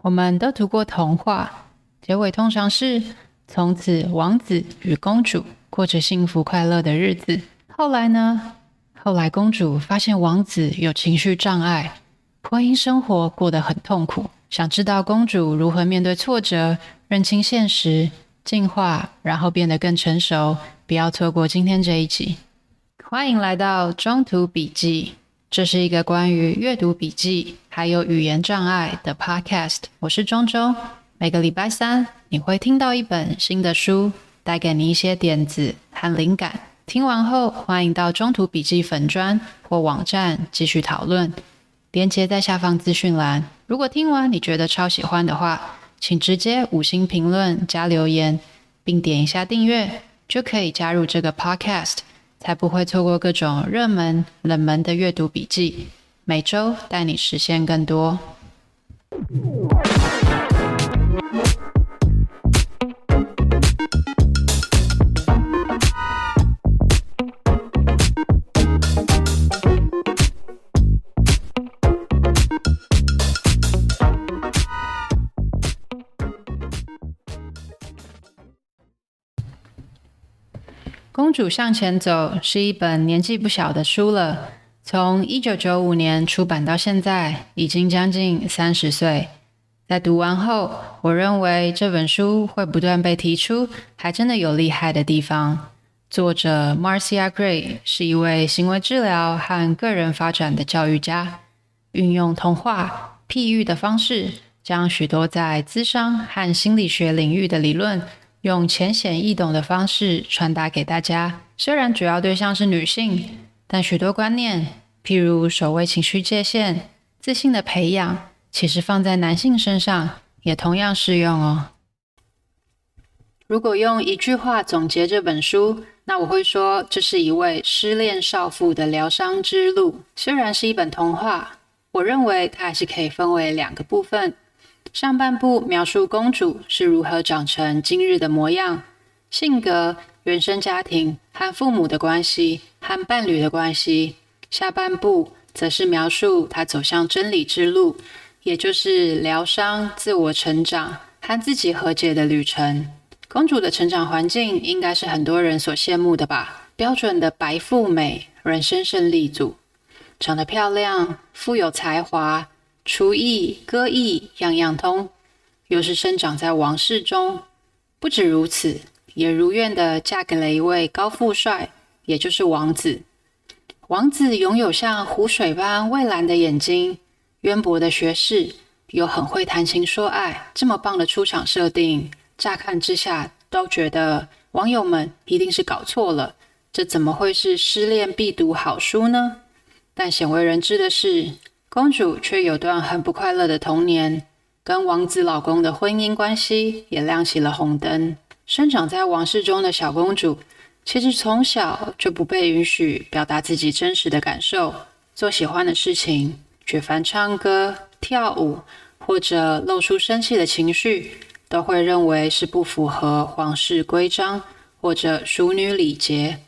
我们都读过童话，结尾通常是从此王子与公主过着幸福快乐的日子。后来呢？后来公主发现王子有情绪障碍，婚姻生活过得很痛苦。想知道公主如何面对挫折，认清现实，进化，然后变得更成熟？不要错过今天这一集。欢迎来到中途笔记，这是一个关于阅读笔记还有语言障碍的 podcast。我是中中，每个礼拜三你会听到一本新的书，带给你一些点子和灵感。听完后，欢迎到中途笔记粉专或网站继续讨论。连接在下方资讯栏。如果听完你觉得超喜欢的话，请直接五星评论加留言，并点一下订阅，就可以加入这个 podcast，才不会错过各种热门、冷门的阅读笔记。每周带你实现更多。公主向前走是一本年纪不小的书了，从一九九五年出版到现在，已经将近三十岁。在读完后，我认为这本书会不断被提出，还真的有厉害的地方。作者 Marcia Gray 是一位行为治疗和个人发展的教育家，运用童话、譬喻的方式，将许多在咨商和心理学领域的理论。用浅显易懂的方式传达给大家。虽然主要对象是女性，但许多观念，譬如守卫情绪界限、自信的培养，其实放在男性身上也同样适用哦。如果用一句话总结这本书，那我会说，这是一位失恋少妇的疗伤之路。虽然是一本童话，我认为它还是可以分为两个部分。上半部描述公主是如何长成今日的模样，性格、原生家庭和父母的关系和伴侣的关系；下半部则是描述她走向真理之路，也就是疗伤、自我成长和自己和解的旅程。公主的成长环境应该是很多人所羡慕的吧？标准的白富美、人生胜利组，长得漂亮，富有才华。厨艺、歌艺样样通，又是生长在王室中。不止如此，也如愿的嫁给了一位高富帅，也就是王子。王子拥有像湖水般蔚蓝的眼睛，渊博的学识，又很会谈情说爱。这么棒的出场设定，乍看之下都觉得网友们一定是搞错了。这怎么会是失恋必读好书呢？但鲜为人知的是。公主却有段很不快乐的童年，跟王子老公的婚姻关系也亮起了红灯。生长在王室中的小公主，其实从小就不被允许表达自己真实的感受，做喜欢的事情，举凡唱歌、跳舞或者露出生气的情绪，都会认为是不符合皇室规章或者淑女礼节。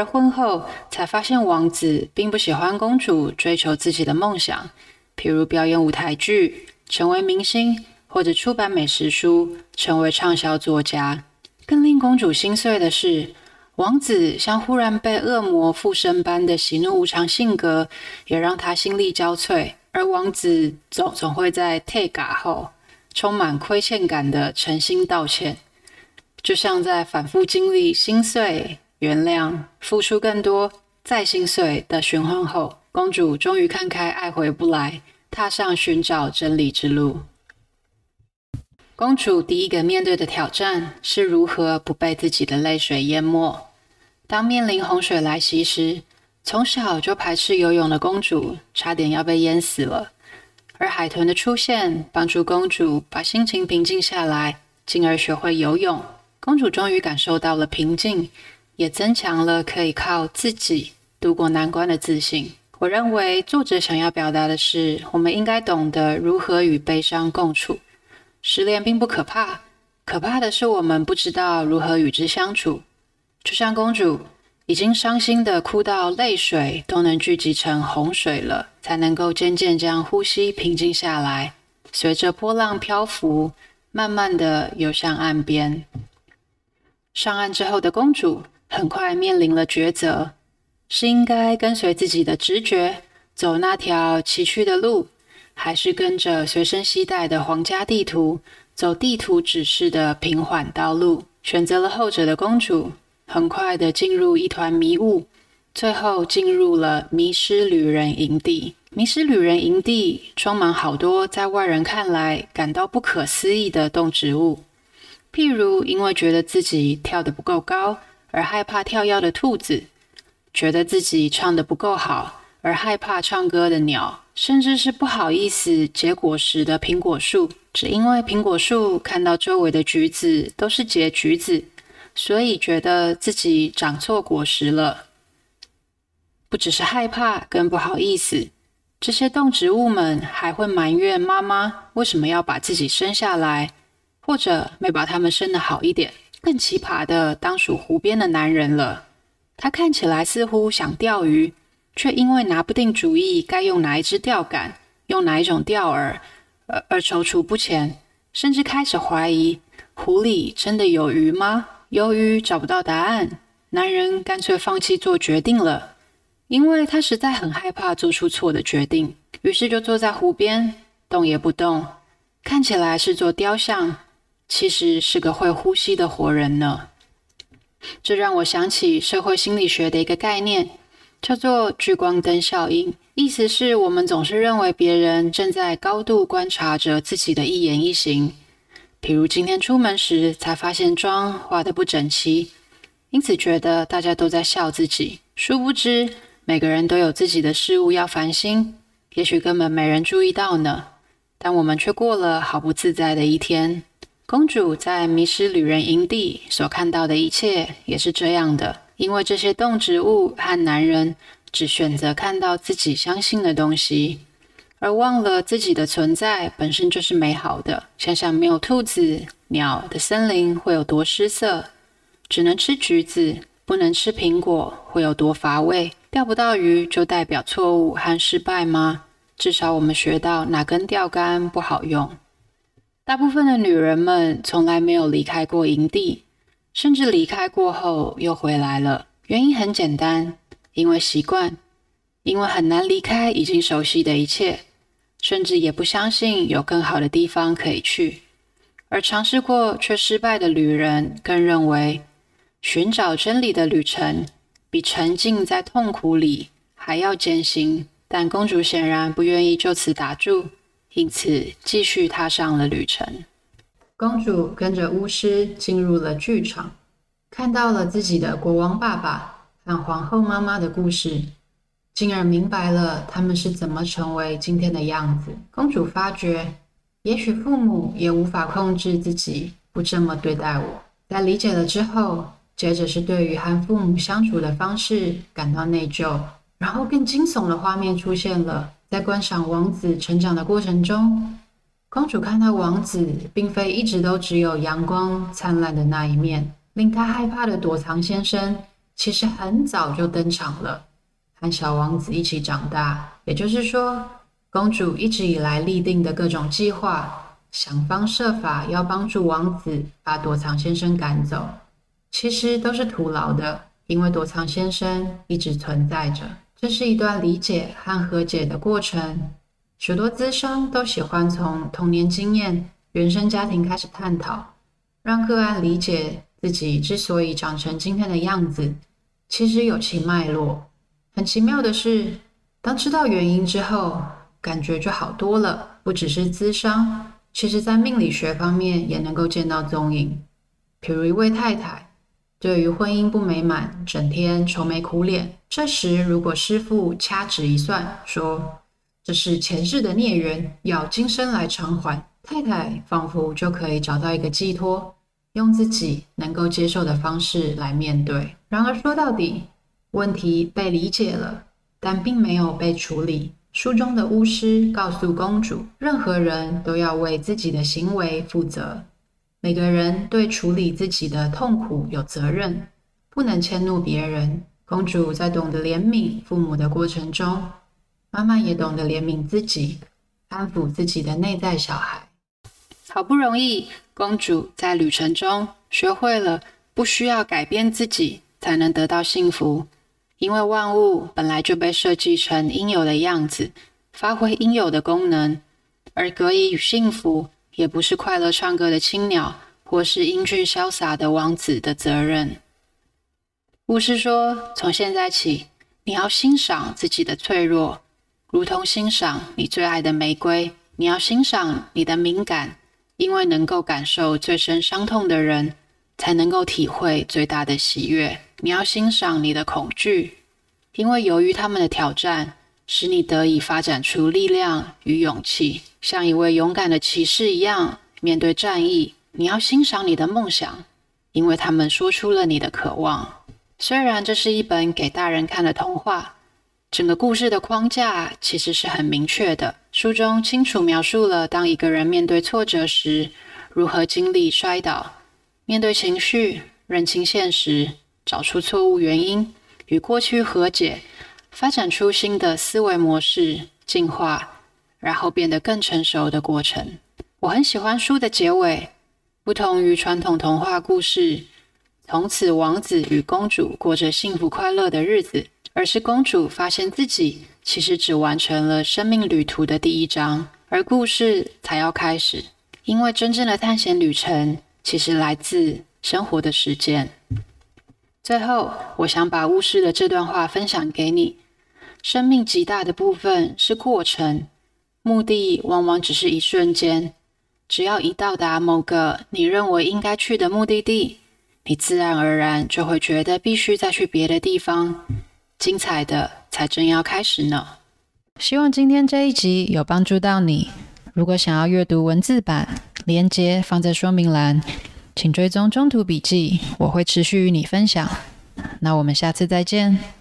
而婚后才发现，王子并不喜欢公主追求自己的梦想，譬如表演舞台剧、成为明星，或者出版美食书，成为畅销作家。更令公主心碎的是，王子像忽然被恶魔附身般的喜怒无常性格，也让她心力交瘁。而王子总总会在退嘎后，充满亏欠感的诚心道歉，就像在反复经历心碎。原谅，付出更多，再心碎的循环后，公主终于看开，爱回不来，踏上寻找真理之路。公主第一个面对的挑战是如何不被自己的泪水淹没。当面临洪水来袭时，从小就排斥游泳的公主差点要被淹死了。而海豚的出现，帮助公主把心情平静下来，进而学会游泳。公主终于感受到了平静。也增强了可以靠自己度过难关的自信。我认为作者想要表达的是，我们应该懂得如何与悲伤共处。失恋并不可怕，可怕的是我们不知道如何与之相处。就像公主已经伤心的哭到泪水都能聚集成洪水了，才能够渐渐将呼吸平静下来。随着波浪漂浮，慢慢地游向岸边。上岸之后的公主很快面临了抉择：是应该跟随自己的直觉，走那条崎岖的路，还是跟着随身携带的皇家地图，走地图指示的平缓道路？选择了后者的公主，很快的进入一团迷雾，最后进入了迷失旅人营地。迷失旅人营地装满好多在外人看来感到不可思议的动植物，譬如因为觉得自己跳得不够高而害怕跳跃的兔子，觉得自己唱得不够好而害怕唱歌的鸟，甚至是不好意思结果实的苹果树，只因为苹果树看到周围的橘子都是结橘子，所以觉得自己长错果实了。不只是害怕更不好意思。这些动植物们还会埋怨妈妈为什么要把自己生下来，或者没把它们生得好一点。更奇葩的，当属湖边的男人了。他看起来似乎想钓鱼，却因为拿不定主意该用哪一支钓竿、用哪一种钓饵，而而踌躇不前，甚至开始怀疑湖里真的有鱼吗？由于找不到答案，男人干脆放弃做决定了。因为他实在很害怕做出错的决定，于是就坐在湖边，动也不动。看起来是座雕像，其实是个会呼吸的活人呢。这让我想起社会心理学的一个概念，叫做聚光灯效应。意思是我们总是认为别人正在高度观察着自己的一言一行。比如今天出门时才发现妆化得不整齐，因此觉得大家都在笑自己。殊不知，每个人都有自己的事物要烦心，也许根本没人注意到呢。但我们却过了好不自在的一天。公主在迷失旅人营地所看到的一切也是这样的，因为这些动植物和男人只选择看到自己相信的东西，而忘了自己的存在本身就是美好的。想想没有兔子、鸟的森林会有多失色，只能吃橘子，不能吃苹果会有多乏味。钓不到鱼就代表错误和失败吗？至少我们学到哪根钓竿不好用。大部分的女人们从来没有离开过营地，甚至离开过后又回来了。原因很简单，因为习惯，因为很难离开已经熟悉的一切，甚至也不相信有更好的地方可以去。而尝试过却失败的旅人更认为，寻找真理的旅程，比沉浸在痛苦里还要艰辛，但公主显然不愿意就此打住，因此继续踏上了旅程。公主跟着巫师进入了剧场，看到了自己的国王爸爸和皇后妈妈的故事，进而明白了他们是怎么成为今天的样子。公主发觉，也许父母也无法控制自己不这么对待我。在理解了之后，接着是对于和父母相处的方式感到内疚，然后更惊悚的画面出现了。在观赏王子成长的过程中，公主看到王子并非一直都只有阳光灿烂的那一面，令她害怕的躲藏先生其实很早就登场了，和小王子一起长大。也就是说，公主一直以来立定的各种计划，想方设法要帮助王子把躲藏先生赶走。其实都是徒劳的，因为躲藏先生一直存在着。这是一段理解和和解的过程。许多咨商都喜欢从童年经验、原生家庭开始探讨，让个案理解自己之所以长成今天的样子，其实有其脉络。很奇妙的是，当知道原因之后，感觉就好多了。不只是咨商，其实在命理学方面也能够见到踪影。譬如一位太太。对于婚姻不美满，整天愁眉苦脸。这时，如果师父掐指一算，说这是前世的孽缘，要今生来偿还，太太仿佛就可以找到一个寄托，用自己能够接受的方式来面对。然而，说到底，问题被理解了，但并没有被处理。书中的巫师告诉公主，任何人都要为自己的行为负责。每个人对处理自己的痛苦有责任，不能迁怒别人。公主在懂得怜悯父母的过程中，妈妈也懂得怜悯自己，安抚自己的内在小孩。好不容易，公主在旅程中学会了不需要改变自己才能得到幸福，因为万物本来就被设计成应有的样子，发挥应有的功能。而隔离与幸福，也不是快乐唱歌的青鸟，或是英俊潇洒的王子的责任。巫师说：“从现在起，你要欣赏自己的脆弱，如同欣赏你最爱的玫瑰。你要欣赏你的敏感，因为能够感受最深伤痛的人，才能够体会最大的喜悦。你要欣赏你的恐惧，因为由于他们的挑战，使你得以发展出力量与勇气。”像一位勇敢的骑士一样面对战役，你要欣赏你的梦想，因为他们说出了你的渴望。虽然这是一本给大人看的童话，整个故事的框架其实是很明确的。书中清楚描述了当一个人面对挫折时，如何经历摔倒，面对情绪，认清现实，找出错误原因，与过去和解，发展出新的思维模式，进化。然后变得更成熟的过程。我很喜欢书的结尾，不同于传统童话故事，从此王子与公主过着幸福快乐的日子，而是公主发现自己其实只完成了生命旅途的第一章，而故事才要开始。因为真正的探险旅程其实来自生活的实践。最后，我想把巫师的这段话分享给你：生命极大的部分是过程。目的往往只是一瞬间，只要一到达某个你认为应该去的目的地，你自然而然就会觉得必须再去别的地方。精彩的才正要开始呢！希望今天这一集有帮助到你。如果想要阅读文字版，连接放在说明栏，请追踪中途笔记，我会持续与你分享。那我们下次再见。